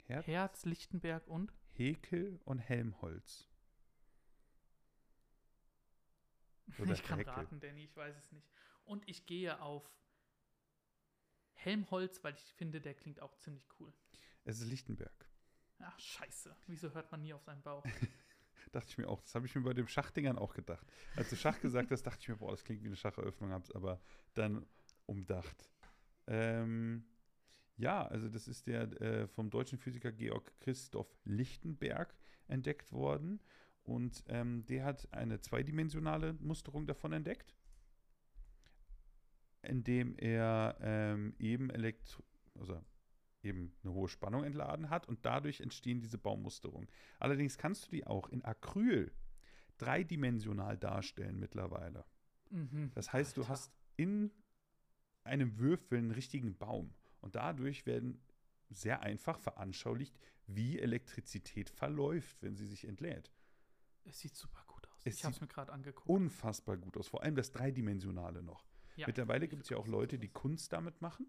Herz, Herz, Lichtenberg und Häkel und Helmholtz. Oder ich kann Häkel. raten, Danny, ich weiß es nicht. Und ich gehe auf Helmholtz, weil ich finde, der klingt auch ziemlich cool. Es ist Lichtenberg. Ach, scheiße. Wieso hört man nie auf seinen Bauch? Dachte ich mir auch. Das habe ich mir bei den Schachdingern auch gedacht. Als du Schach gesagt hast, dachte ich mir, boah, das klingt wie eine Schacheröffnung, hab's aber dann umdacht. Ähm, ja, also das ist der äh, vom deutschen Physiker Georg Christoph Lichtenberg entdeckt worden. Und ähm, der hat eine zweidimensionale Musterung davon entdeckt, indem er ähm, eben Elektro also eben eine hohe Spannung entladen hat und dadurch entstehen diese Baumusterungen. Allerdings kannst du die auch in Acryl dreidimensional darstellen mittlerweile. Mhm. Das heißt, du Alter. hast in einem Würfel einen richtigen Baum und dadurch werden sehr einfach veranschaulicht, wie Elektrizität verläuft, wenn sie sich entlädt. Es sieht super gut aus. Es ich habe es mir gerade angeguckt. Unfassbar gut aus, vor allem das Dreidimensionale noch. Ja. Mittlerweile gibt es ja auch Leute, die? Kunst damit machen,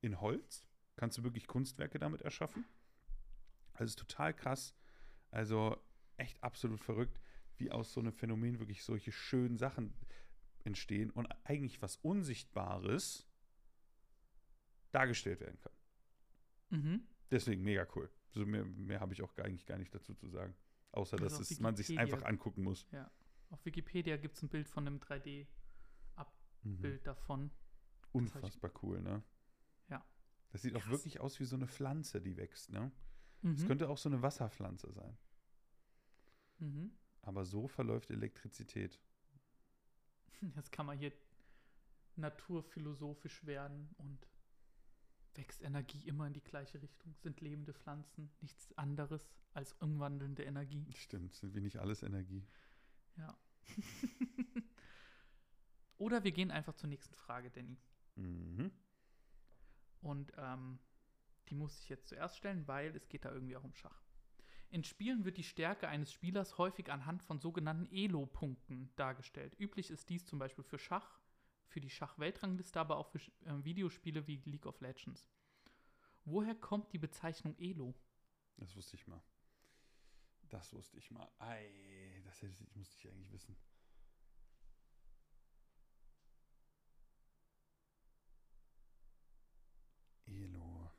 in Holz. Kannst du wirklich Kunstwerke damit erschaffen. Also es ist total krass. Also echt absolut verrückt, wie aus so einem Phänomen wirklich solche schönen Sachen entstehen und eigentlich was Unsichtbares dargestellt werden kann. Mhm. Deswegen mega cool. So mehr mehr habe ich auch gar, eigentlich gar nicht dazu zu sagen. Außer, Also dass es, man sich einfach angucken muss. Auf Wikipedia gibt es ein Bild von einem 3D-Bild Mhm. davon. Unfassbar cool, ne? Ja. Das sieht auch Krass. wirklich aus wie so eine Pflanze, die wächst, ne? Mhm. Es könnte auch so eine Wasserpflanze sein. mhm. Aber so verläuft Elektrizität. Jetzt kann man hier naturphilosophisch werden und Wächst Energie immer in die gleiche Richtung? Sind lebende Pflanzen nichts anderes als umwandelnde Energie? Stimmt, sind wir nicht alles Energie? Ja. Oder wir gehen einfach zur nächsten Frage, Danny. Mhm. Und ähm, die muss ich jetzt zuerst stellen, weil es geht da irgendwie auch um Schach. In Spielen wird die Stärke eines Spielers häufig anhand von sogenannten Elo-Punkten dargestellt. Üblich ist dies zum Beispiel für Schach, für die Schach-Weltrangliste, aber auch für äh, Videospiele wie League of Legends. Woher kommt die Bezeichnung Elo? Das wusste ich mal. Das wusste ich mal. Ei, das hätte ich, musste ich eigentlich wissen. Elo.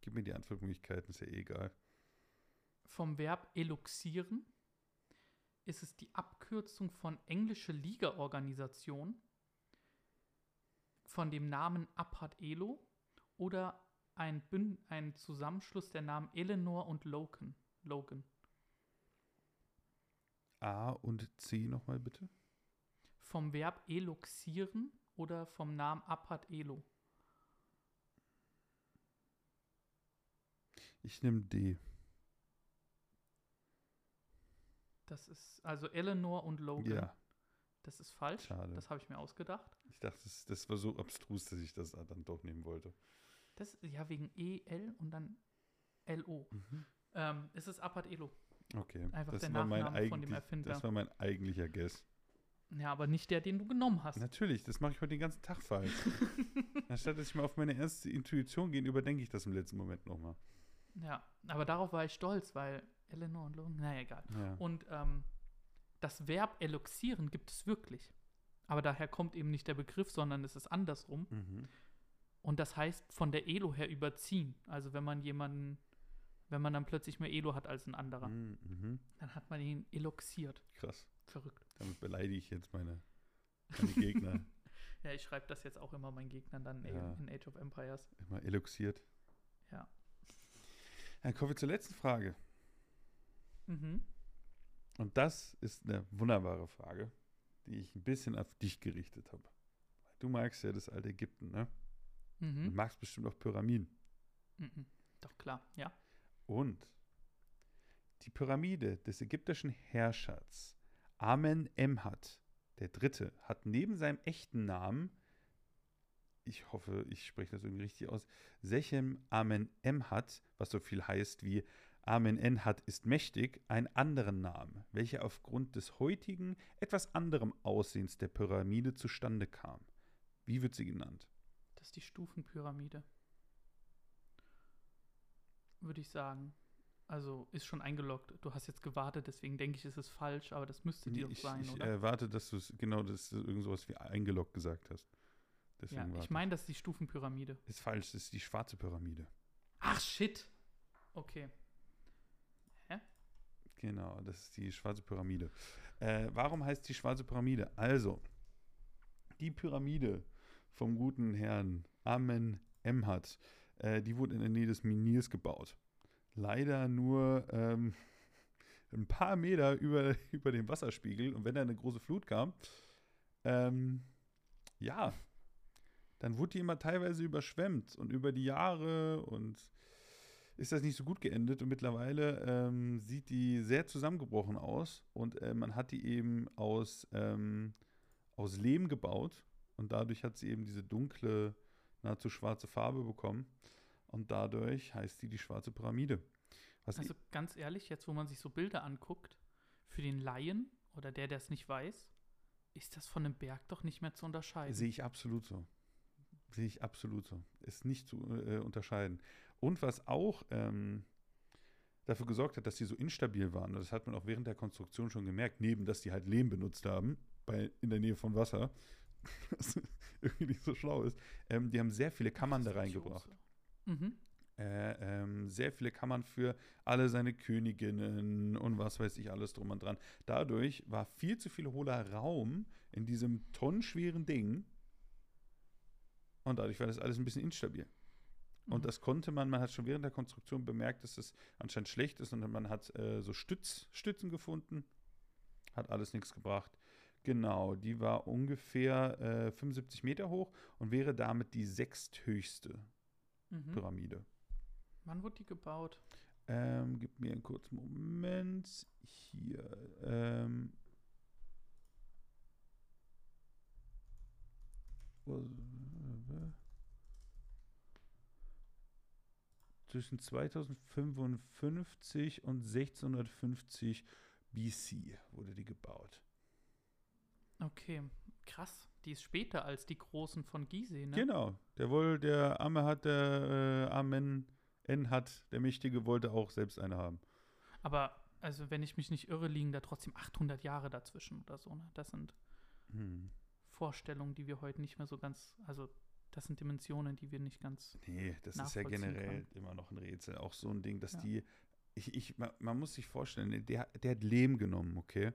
Gib mir die Antwortmöglichkeiten, ist ja eh egal. Vom Verb eluxieren ist es die Abkürzung von englische Liga-Organisation von dem Namen Apart Elo oder ein, Bünd ein Zusammenschluss der Namen Eleanor und Logan. Logan. A und C nochmal bitte. Vom Verb eluxieren oder vom Namen Apart Elo. Ich nehme D. Das ist also Eleanor und Logan. Ja, Das ist falsch. schade. Das habe ich mir ausgedacht. Ich dachte, das, das war so abstrus, dass ich das dann doch nehmen wollte. Das ja wegen E, L und dann L-O. Ähm, es ist Apart Elo. Okay, Einfach das der war mein Nachname von dem Erfinder. das war mein eigentlicher Guess. Ja, aber nicht der, den du genommen hast. Natürlich, das mache ich heute den ganzen Tag falsch. Anstatt dass ich mal auf meine erste Intuition gehe, überdenke ich das im letzten Moment nochmal. Ja, aber darauf war ich stolz, weil Eleanor und Logan, naja, egal. Ja. Und ähm, das Verb eluxieren gibt es wirklich. Aber daher kommt eben nicht der Begriff, sondern es ist andersrum. Mhm. Und das heißt von der Elo her überziehen. Also wenn man jemanden, wenn man dann plötzlich mehr Elo hat als ein anderer, Mhm. Dann hat man ihn eluxiert. Krass. Verrückt. Damit beleidige ich jetzt meine, meine Gegner. Ja, ich schreibe das jetzt auch immer meinen Gegnern dann Ja. in Age of Empires. Immer eluxiert. Dann kommen wir zur letzten Frage. Mhm. Und das ist eine wunderbare Frage, die ich ein bisschen auf dich gerichtet habe. Du magst ja das alte Ägypten, ne? Du Mhm. magst bestimmt auch Pyramiden. Mhm. Doch klar, ja. Und die Pyramide des ägyptischen Herrschers Amen-Emhat, der Dritte, hat neben seinem echten Namen, ich hoffe, ich spreche das irgendwie richtig aus, Sechem Amen-Emhat, was so viel heißt wie Amen-Enhat ist mächtig, einen anderen Namen, welcher aufgrund des heutigen, etwas anderem Aussehens der Pyramide zustande kam. Wie wird sie genannt? Das ist die Stufenpyramide. Würde ich sagen. Also ist schon eingeloggt. Du hast jetzt gewartet, deswegen denke ich, ist es falsch, aber das müsste dir doch ich sein, ich oder? erwarte, dass du es genau das irgend sowas wie eingeloggt gesagt hast. Deswegen ja, ich meine, das ist die Stufenpyramide. Ist falsch, das ist die schwarze Pyramide. Ach, shit. Okay. Genau, das ist die schwarze Pyramide. Äh, warum heißt die schwarze Pyramide? Also, die Pyramide vom guten Herrn Amen Emhat, äh, die wurde in der Nähe des Minirs gebaut. Leider nur ähm, ein paar Meter über, über dem Wasserspiegel. Und wenn da eine große Flut kam, ähm, ja, dann wurde die immer teilweise überschwemmt. Und über die Jahre und ist das nicht so gut geendet und mittlerweile ähm, sieht die sehr zusammengebrochen aus und äh, man hat die eben aus, ähm, aus Lehm gebaut und dadurch hat sie eben diese dunkle, nahezu schwarze Farbe bekommen und dadurch heißt die die schwarze Pyramide. Was Also ganz ehrlich, jetzt wo man sich so Bilder anguckt, für den Laien oder der, der es nicht weiß, ist das von einem Berg doch nicht mehr zu unterscheiden. Sehe ich absolut so. Sehe ich absolut so. Ist nicht zu äh, unterscheiden. Und was auch ähm, dafür gesorgt hat, dass die so instabil waren, das hat man auch während der Konstruktion schon gemerkt, neben dass die halt Lehm benutzt haben, bei, in der Nähe von Wasser, was irgendwie nicht so schlau ist, ähm, die haben sehr viele Kammern da reingebracht. Mhm. Äh, ähm, sehr viele Kammern für alle seine Königinnen und was weiß ich alles drum und dran. Dadurch war viel zu viel hohler Raum in diesem tonnenschweren Ding und dadurch war das alles ein bisschen instabil. Und Mhm. das konnte man, man hat schon während der Konstruktion bemerkt, dass es anscheinend schlecht ist und man hat äh, so Stütz, Stützen gefunden, hat alles nichts gebracht. Genau, die war ungefähr äh, 75 Meter hoch und wäre damit die sechsthöchste Mhm. Pyramide. Wann wurde die gebaut? Ähm, gib mir einen kurzen Moment. Hier. Ähm, zwischen 2055 und 1650 BC wurde die gebaut. Okay, krass. Die ist später als die großen von Gizeh, ne? Genau. Der wohl, der Arme hat, der äh, Amen N hat, der Mächtige wollte auch selbst eine haben. Aber, also, wenn ich mich nicht irre, liegen da trotzdem 800 Jahre dazwischen oder so, ne? Das sind Hm. Vorstellungen, die wir heute nicht mehr so ganz, also, das sind Dimensionen, die wir nicht ganz. Nee, das ist ja generell immer noch ein Rätsel. Auch so ein Ding, dass Ja. die. Ich, ich, man, man muss sich vorstellen, der, der hat Lehm genommen, okay?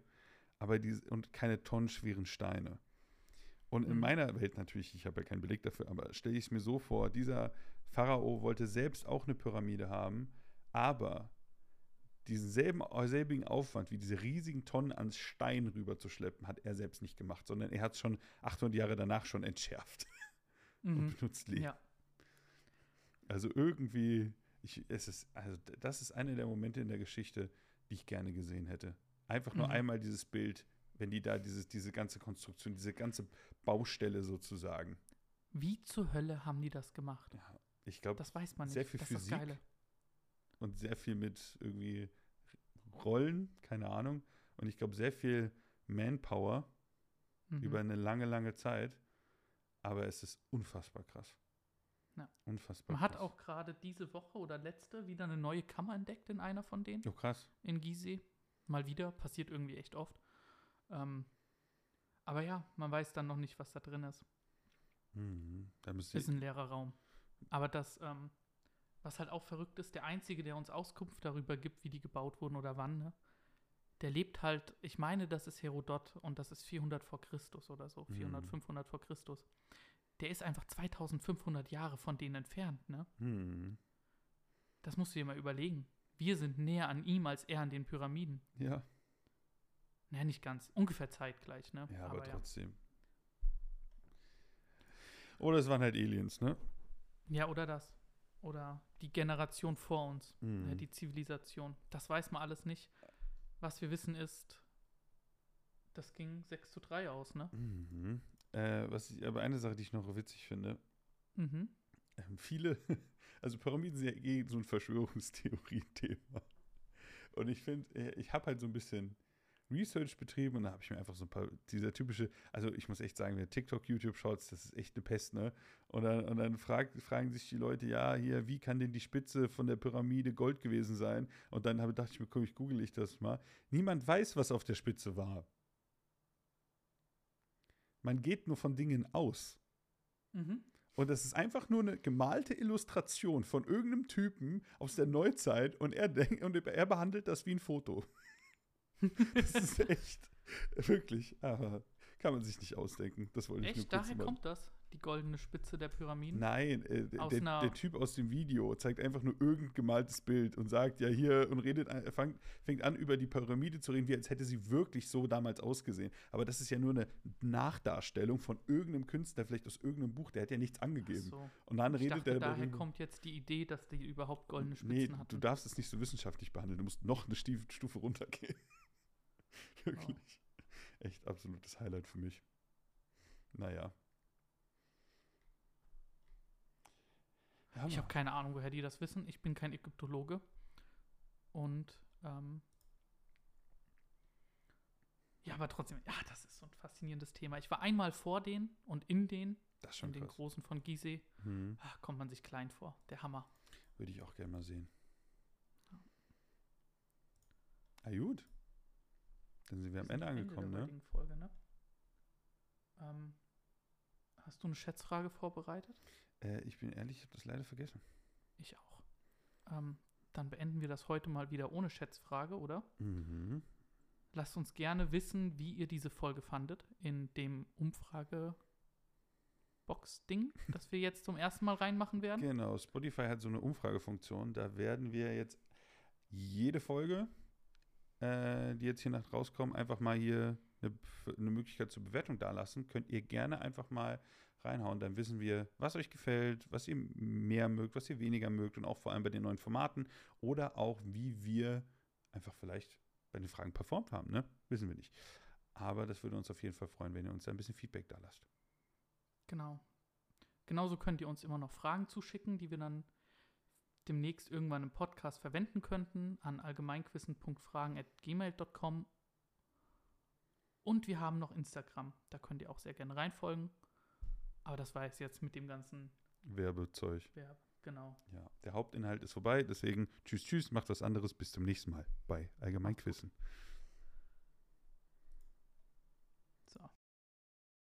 Aber die, und keine tonnenschweren Steine. Und in Mhm. meiner Welt natürlich, ich habe ja keinen Beleg dafür, aber stelle ich es mir so vor, dieser Pharao wollte selbst auch eine Pyramide haben, aber diesen selben, selbigen Aufwand, wie diese riesigen Tonnen an Stein rüberzuschleppen, hat er selbst nicht gemacht, sondern er hat es schon 800 Jahre danach schon entschärft Mhm. und benutzt Lehm. Ja. Also irgendwie, ich, es ist, also das ist einer der Momente in der Geschichte, die ich gerne gesehen hätte. Einfach nur Mhm. einmal dieses Bild, wenn die da dieses, diese ganze Konstruktion, diese ganze Baustelle sozusagen. Wie zur Hölle haben die das gemacht? Ja, ich glaube, Das weiß man nicht. sehr viel das das Physik. Geile. und sehr viel mit irgendwie Rollen, keine Ahnung. Und ich glaube, sehr viel Manpower Mhm. über eine lange, lange Zeit. Aber es ist unfassbar krass. Ja. Unfassbar Man hat krass. auch gerade diese Woche oder letzte wieder eine neue Kammer entdeckt in einer von denen, Oh, krass. in Gizeh. Mal wieder, passiert irgendwie echt oft. Ähm, aber ja, man weiß dann noch nicht, was da drin ist. Mhm. Da Ist ein leerer Raum. Aber das, ähm, was halt auch verrückt ist, der Einzige, der uns Auskunft darüber gibt, wie die gebaut wurden oder wann, ne? Der lebt halt, ich meine, das ist Herodot und das ist 400 vor Christus oder so, 400, Mhm. 500 vor Christus. Der ist einfach 2500 Jahre von denen entfernt, ne? Mhm. Das musst du dir mal überlegen. Wir sind näher an ihm als er an den Pyramiden. Ja. Naja, nicht ganz. Ungefähr zeitgleich, ne? Ja, aber, ja. trotzdem. Oder es waren halt Aliens, ne? Ja, oder das. Oder die Generation vor uns. Mhm. Ne, die Zivilisation. Das weiß man alles nicht. Was wir wissen ist, das ging 6 zu 3 aus, ne? Mhm. Äh, was ich, aber eine Sache, die ich noch witzig finde, Mhm. ähm, viele, also Pyramiden sind ja eh so ein Verschwörungstheorie-Thema. Und ich finde, äh, ich habe halt so ein bisschen Research betrieben und da habe ich mir einfach so ein paar, dieser typische, also ich muss echt sagen, TikTok, YouTube schaut, das ist echt eine Pest, ne? Und dann, und dann frag, fragen sich die Leute, ja, hier, wie kann denn die Spitze von der Pyramide Gold gewesen sein? Und dann habe, dachte ich mir, komm, ich google ich das mal. Niemand weiß, was auf der Spitze war. Man geht nur von Dingen aus. Mhm. Und das ist einfach nur eine gemalte Illustration von irgendeinem Typen aus der Neuzeit und er denkt und er behandelt das wie ein Foto. das ist echt wirklich, aber kann man sich nicht ausdenken. Das wollte ich nur Echt? kurz Daher mal. kommt das? Die goldene Spitze der Pyramiden? Nein, äh, der, der, der Typ aus dem Video zeigt einfach nur irgendein gemaltes Bild und sagt ja hier und redet, an- fang, fängt an über die Pyramide zu reden, wie als hätte sie wirklich so damals ausgesehen. Aber das ist ja nur eine Nachdarstellung von irgendeinem Künstler, vielleicht aus irgendeinem Buch, der hat ja nichts angegeben. so. Und dann Ich redet dachte, er daher darüber. kommt jetzt die Idee, dass die überhaupt goldene Spitzen Nee, hatten. du darfst es nicht so wissenschaftlich behandeln. Du musst noch eine Stufe runtergehen. Wirklich. Echt absolutes Highlight für mich. Naja. Ja, Ich habe keine Ahnung, woher die das wissen. Ich bin kein Ägyptologe. Und ähm, ja, aber trotzdem, ja, das ist so ein faszinierendes Thema. Ich war einmal vor denen und in den, das ist in schon den krass. großen von Gizeh. Hm. Ah, kommt man sich klein vor. Der Hammer. Würde ich auch gerne mal sehen. Ah, gut. Dann sind wir am Ende angekommen, der ne? Folge, ne? Ähm, hast du eine Schätzfrage vorbereitet? Äh, ich bin ehrlich, ich habe das leider vergessen. Ich auch. Ähm, dann beenden wir das heute mal wieder ohne Schätzfrage, oder? Mhm. Lasst uns gerne wissen, wie ihr diese Folge fandet in dem Umfrage-Box-Ding, das wir jetzt zum ersten Mal reinmachen werden. Genau, Spotify hat so eine Umfragefunktion. Da werden wir jetzt jede Folge, äh, die jetzt hier nach rauskommen, einfach mal hier eine, eine Möglichkeit zur Bewertung dalassen, könnt ihr gerne einfach mal reinhauen. Dann wissen wir, was euch gefällt, was ihr mehr mögt, was ihr weniger mögt und auch vor allem bei den neuen Formaten oder auch wie wir einfach vielleicht bei den Fragen performt haben. Ne? Wissen wir nicht. Aber das würde uns auf jeden Fall freuen, wenn ihr uns da ein bisschen Feedback da lasst. Genau. Genauso könnt ihr uns immer noch Fragen zuschicken, die wir dann demnächst irgendwann im Podcast verwenden könnten an allgemeinquissen.fragen.gmail.com. Und wir haben noch Instagram. Da könnt ihr auch sehr gerne reinfolgen. Aber das war es jetzt mit dem ganzen Werbezeug. Verb. Genau. Ja, der Hauptinhalt ist vorbei, deswegen tschüss, tschüss, macht was anderes. Bis zum nächsten Mal bei Allgemeinquissen.